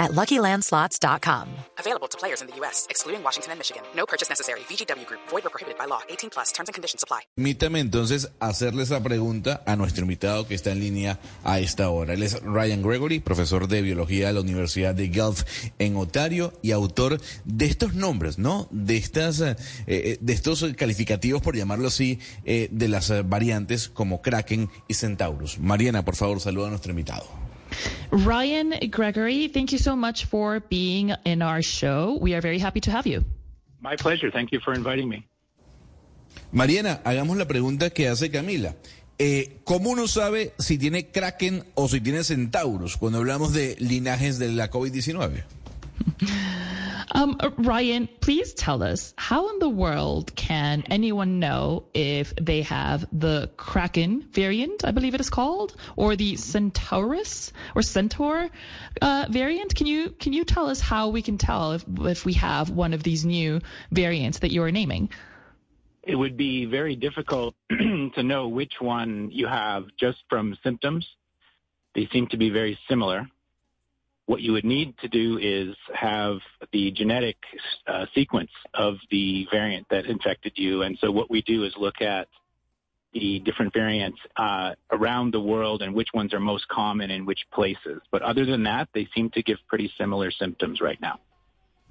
at LuckyLandSlots.com. Available to players in the U.S., excluding Washington and Michigan. No purchase necessary. VGW Group. Void or prohibited by law. 18 plus. Terms and conditions apply. Permítame entonces hacerle esa pregunta a nuestro invitado que está en línea a esta hora. Él es Ryan Gregory, profesor de biología de la Universidad de Guelph en Ontario y autor de estos nombres, ¿no? De estas, eh, eh, de estos calificativos, por llamarlo así, eh, de las eh, variantes como Kraken y Centaurus. Mariana, por favor, saluda a nuestro invitado. Ryan Gregory, thank you so much for being in our show. We are very happy to have you. My pleasure. Thank you for inviting me. Mariana, hagamos la pregunta que hace Camila. Eh, ¿Cómo uno sabe si tiene Kraken o si tiene Centaurus cuando hablamos de linajes de la COVID-19? Um, Ryan, please tell us how in the world can anyone know if they have the Kraken variant, I believe it is called, or the Centaurus or Centaur uh, variant? Can you can you tell us how we can tell if if we have one of these new variants that you are naming? It would be very difficult to know which one you have just from symptoms. They seem to be very similar. What you would need to do is have the genetic uh, sequence of the variant that infected you. And so what we do is look at the different variants uh, around the world and which ones are most common in which places. But other than that, they seem to give pretty similar symptoms right now.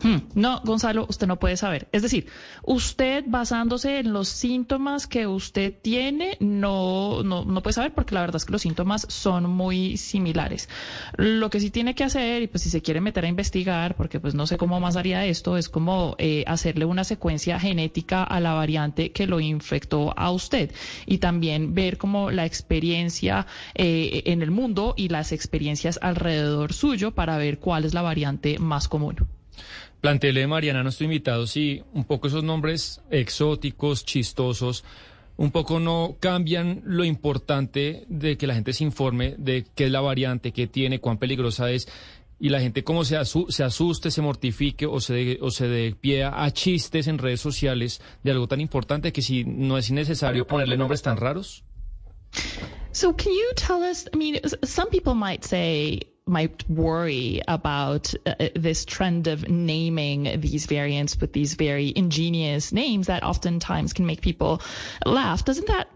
Hmm, No, Gonzalo, usted no puede saber. Es decir, usted basándose en los síntomas que usted tiene, no, no, no puede saber porque la verdad es que los síntomas son muy similares. Lo que sí tiene que hacer, y pues si se quiere meter a investigar, porque pues no sé cómo más haría esto, es como eh, hacerle una secuencia genética a la variante que lo infectó a usted y también ver como la experiencia eh, en el mundo y las experiencias alrededor suyo para ver cuál es la variante más común. Planteele, Mariana, nuestro invitado, si un poco esos nombres exóticos, chistosos, un poco no cambian lo importante de que la gente se informe de qué es la variante, qué tiene, cuán peligrosa es, y la gente como se, se asuste, se mortifique o se, de- o se dé pie a chistes en redes sociales de algo tan importante que si no es innecesario ponerle nombres tan raros. So, can you tell us? I mean, some people might say, might worry about uh, this trend of naming these variants with these very ingenious names that oftentimes can make people laugh. Doesn't that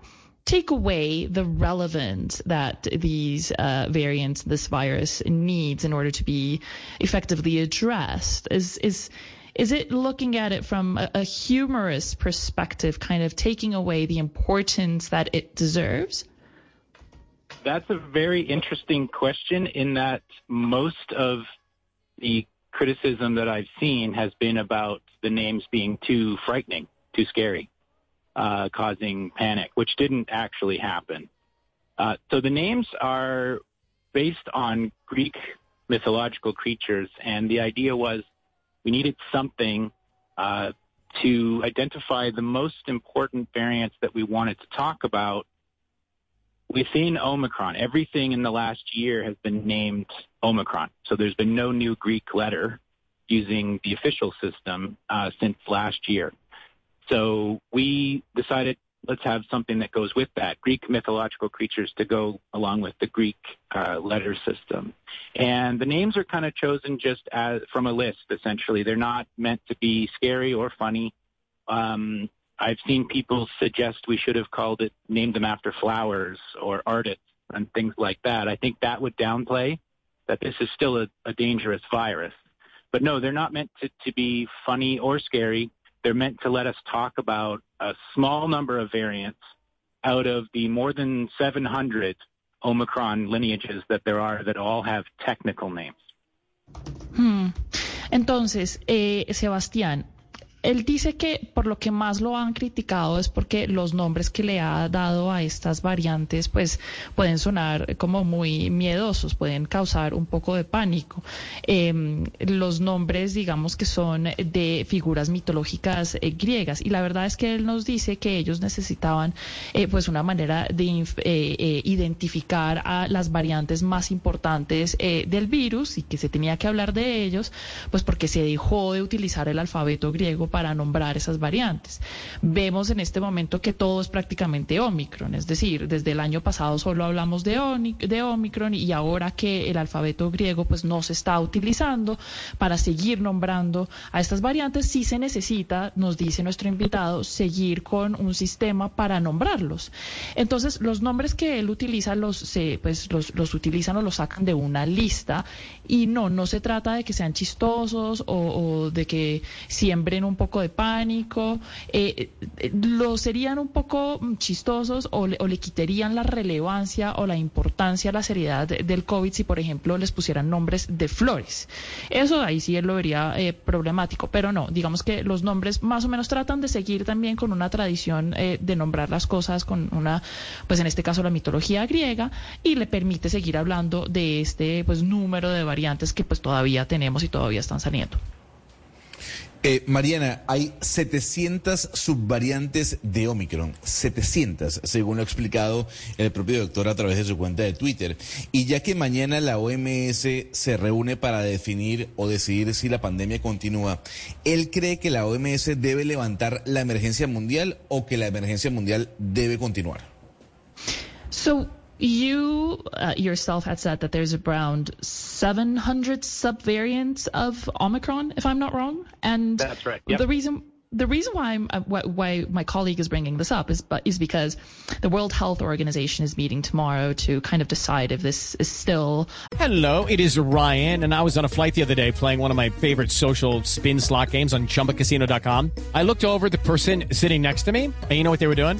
take away the relevance that these uh, variants, this virus needs in order to be effectively addressed? Is is is it looking at it from a, a humorous perspective, kind of taking away the importance that it deserves? That's a very interesting question in that most of the criticism that I've seen has been about the names being too frightening, too scary, uh, causing panic, which didn't actually happen. Uh, so the names are based on Greek mythological creatures, and the idea was we needed something uh, to identify the most important variants that we wanted to talk about within Omicron, everything in the last year has been named Omicron. So there's been no new Greek letter using the official system uh, since last year. So we decided let's have something that goes with that Greek mythological creatures to go along with the Greek uh, letter system. And the names are kind of chosen just as from a list. Essentially, they're not meant to be scary or funny. Um, I've seen people suggest we should have called it, named them after flowers or artists and things like that. I think that would downplay that this is still a, a dangerous virus. But no, they're not meant to, to be funny or scary. They're meant to let us talk about a small number of variants out of the more than 700 Omicron lineages that there are that all have technical names. Hmm. Entonces, eh, Sebastián, él dice que por lo que más lo han criticado es porque los nombres que le ha dado a estas variantes pues pueden sonar como muy miedosos, pueden causar un poco de pánico. Em, los nombres digamos que son de figuras mitológicas eh, griegas y la verdad es que él nos dice que ellos necesitaban eh, pues una manera de eh, identificar a las variantes más importantes del virus y que se tenía que hablar de ellos pues porque se dejó de utilizar el alfabeto griego para nombrar esas variantes. Vemos en este momento que todo es prácticamente Omicron, es decir, desde el año pasado solo hablamos de, de Omicron y ahora que el alfabeto griego pues no se está utilizando para seguir nombrando a estas variantes, sí se necesita, nos dice nuestro invitado, seguir con un sistema para nombrarlos. Entonces, los nombres que él utiliza los, se, pues, los, utilizan o los sacan de una lista y no, no se trata de que sean chistosos o, o de que siembren un poco de pánico, eh, eh, lo serían un poco chistosos o le, quitarían la relevancia o la importancia, la seriedad del COVID si, por ejemplo, les pusieran nombres de flores. Eso ahí sí él lo vería eh, problemático, pero no, digamos que los nombres más o menos tratan de seguir también con una tradición de nombrar las cosas con una, pues en este caso la mitología griega y le permite seguir hablando de este pues número de variantes que pues todavía tenemos y todavía están saliendo. Eh, Mariana, hay 700 subvariantes de Omicron, 700, según lo ha explicado el propio doctor a través de su cuenta de Twitter. Y ya que mañana la OMS se reúne para definir o decidir si la pandemia continúa, ¿él cree que la OMS debe levantar la emergencia mundial o que la emergencia mundial debe continuar? You uh, yourself had said that there's around 700 subvariants of Omicron, if I'm not wrong. And that's right. Yep. The reason the reason why, I'm, uh, why my colleague is bringing this up is, is because the World Health Organization is meeting tomorrow to kind of decide if this is still. Hello, it is Ryan, and I was on a flight the other day playing one of my favorite social spin slot games on ChumbaCasino.com. I looked over the person sitting next to me, and you know what they were doing?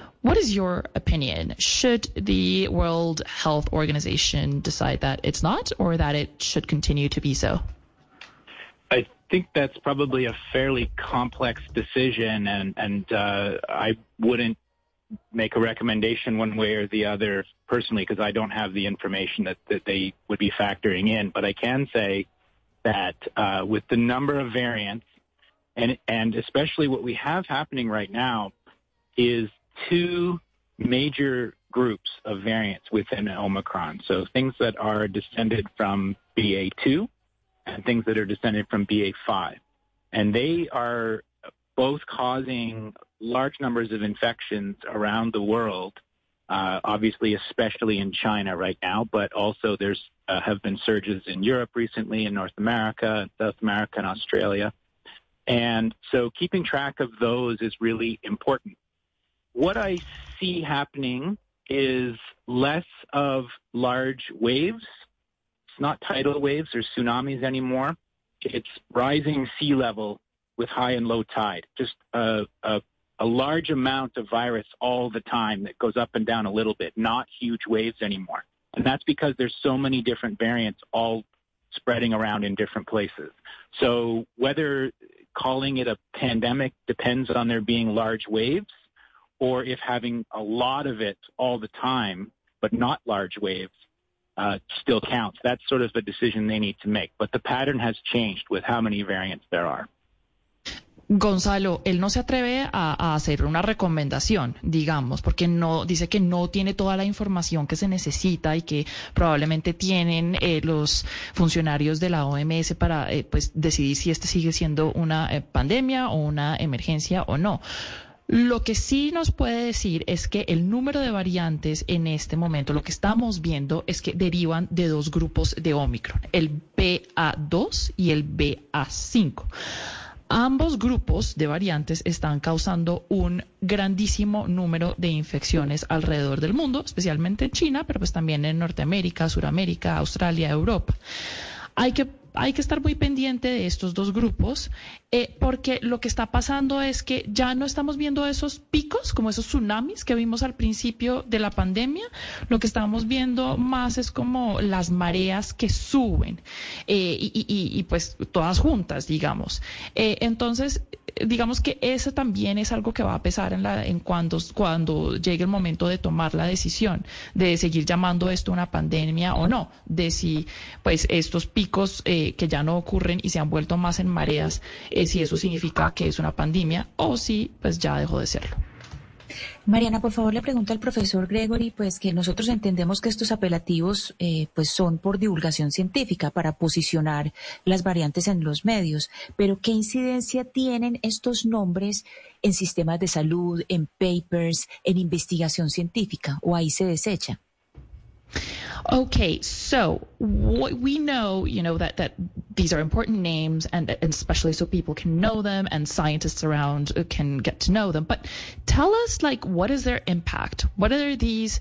What is your opinion? Should the World Health Organization decide that it's not or that it should continue to be so? I think that's probably a fairly complex decision, and, and uh, I wouldn't make a recommendation one way or the other personally because I don't have the information that, that they would be factoring in. But I can say that uh, with the number of variants and and especially what we have happening right now is two major groups of variants within Omicron. So things that are descended from BA2 and things that are descended from BA5. And they are both causing large numbers of infections around the world, uh, obviously, especially in China right now, but also there's uh, have been surges in Europe recently, in North America, South America, and Australia. And so keeping track of those is really important. What I see happening is less of large waves. It's not tidal waves or tsunamis anymore. It's rising sea level with high and low tide, just a, a, a large amount of virus all the time that goes up and down a little bit, not huge waves anymore. And that's because there's so many different variants all spreading around in different places. So whether calling it a pandemic depends on there being large waves or if having a lot of it all the time, but not large waves, uh, still counts. That's sort of a decision they need to make. But the pattern has changed with how many variants there are. Gonzalo, él no se atreve a, hacer una recomendación, digamos, porque no dice que no tiene toda la información que se necesita y que probablemente tienen eh, los funcionarios de la OMS para eh, pues decidir si este sigue siendo una eh, pandemia o una emergencia o no. Lo que sí nos puede decir es que el número de variantes en este momento, lo que estamos viendo es que derivan de dos grupos de Omicron, el BA2 y el BA5. Ambos grupos de variantes están causando un grandísimo número de infecciones alrededor del mundo, especialmente en China, pero pues también en Norteamérica, Suramérica, Australia, Europa. Hay que hay que estar muy pendiente de estos dos grupos, eh, porque lo que está pasando es que ya no estamos viendo esos picos, como esos tsunamis que vimos al principio de la pandemia. Lo que estamos viendo más es como las mareas que suben, eh, y, pues todas juntas, digamos. Eh, entonces, digamos que eso también es algo que va a pesar en, la, en cuando, cuando llegue el momento de tomar la decisión de seguir llamando esto una pandemia o no, de si pues estos picos eh, que ya no ocurren y se han vuelto más en mareas, eh, si eso significa que es una pandemia o si pues ya dejó de serlo. Mariana, por favor, le pregunto al profesor Gregory, pues que nosotros entendemos que estos apelativos eh, pues son por divulgación científica para posicionar las variantes en los medios, pero ¿qué incidencia tienen estos nombres en sistemas de salud, en papers, en investigación científica o ahí se desecha? Okay, so we know, you know, that, that these are important names and, and especially so people can know them and scientists around can get to know them. But tell us, like, what is their impact? What are these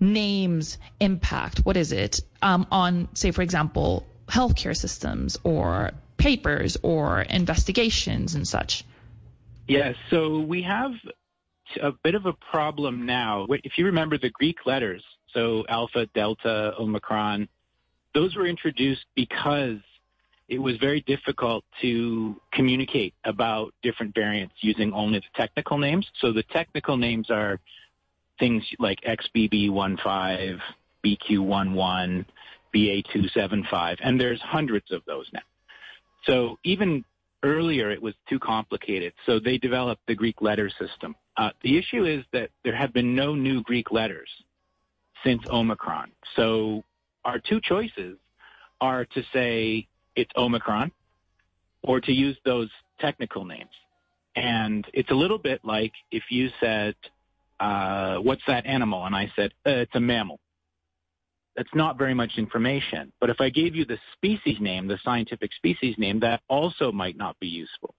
names impact? What is it um, on, say, for example, healthcare systems or papers or investigations and such? Yes, so we have a bit of a problem now. If you remember the Greek letters, so Alpha, Delta, Omicron, those were introduced because it was very difficult to communicate about different variants using only the technical names. So the technical names are things like XBB15, BQ11, BA275, and there's hundreds of those now. So even earlier it was too complicated. So they developed the Greek letter system. Uh, the issue is that there have been no new Greek letters since Omicron. So our two choices are to say it's Omicron or to use those technical names. And it's a little bit like if you said, uh, what's that animal? And I said, uh, it's a mammal. That's not very much information. But if I gave you the species name, the scientific species name, that also might not be useful.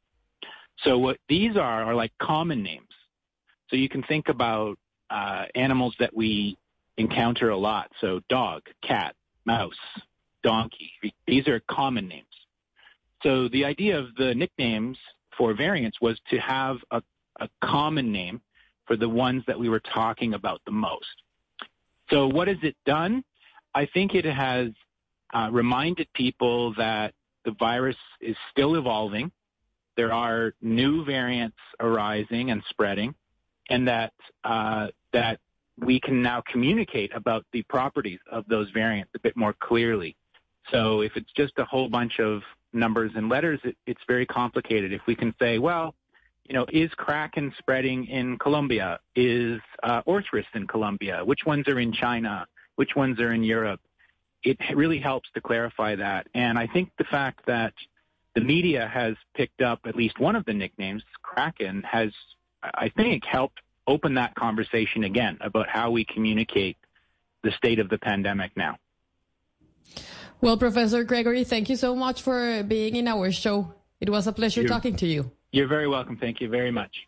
So what these are are like common names. So you can think about uh, animals that we encounter a lot. So dog, cat, mouse, donkey. These are common names. So the idea of the nicknames for variants was to have a, a common name for the ones that we were talking about the most. So what has it done? I think it has uh, reminded people that the virus is still evolving. There are new variants arising and spreading, and that uh, that we can now communicate about the properties of those variants a bit more clearly. So if it's just a whole bunch of numbers and letters, it, it's very complicated. If we can say, well, you know, is Kraken spreading in Colombia? Is uh, Orthrus in Colombia? Which ones are in China? Which ones are in Europe? It really helps to clarify that. And I think the fact that the media has picked up at least one of the nicknames, Kraken, has, I think, helped open that conversation again about how we communicate the state of the pandemic now. Well, Professor Gregory, thank you so much for being in our show. It was a pleasure you're, talking to you. You're very welcome. Thank you very much.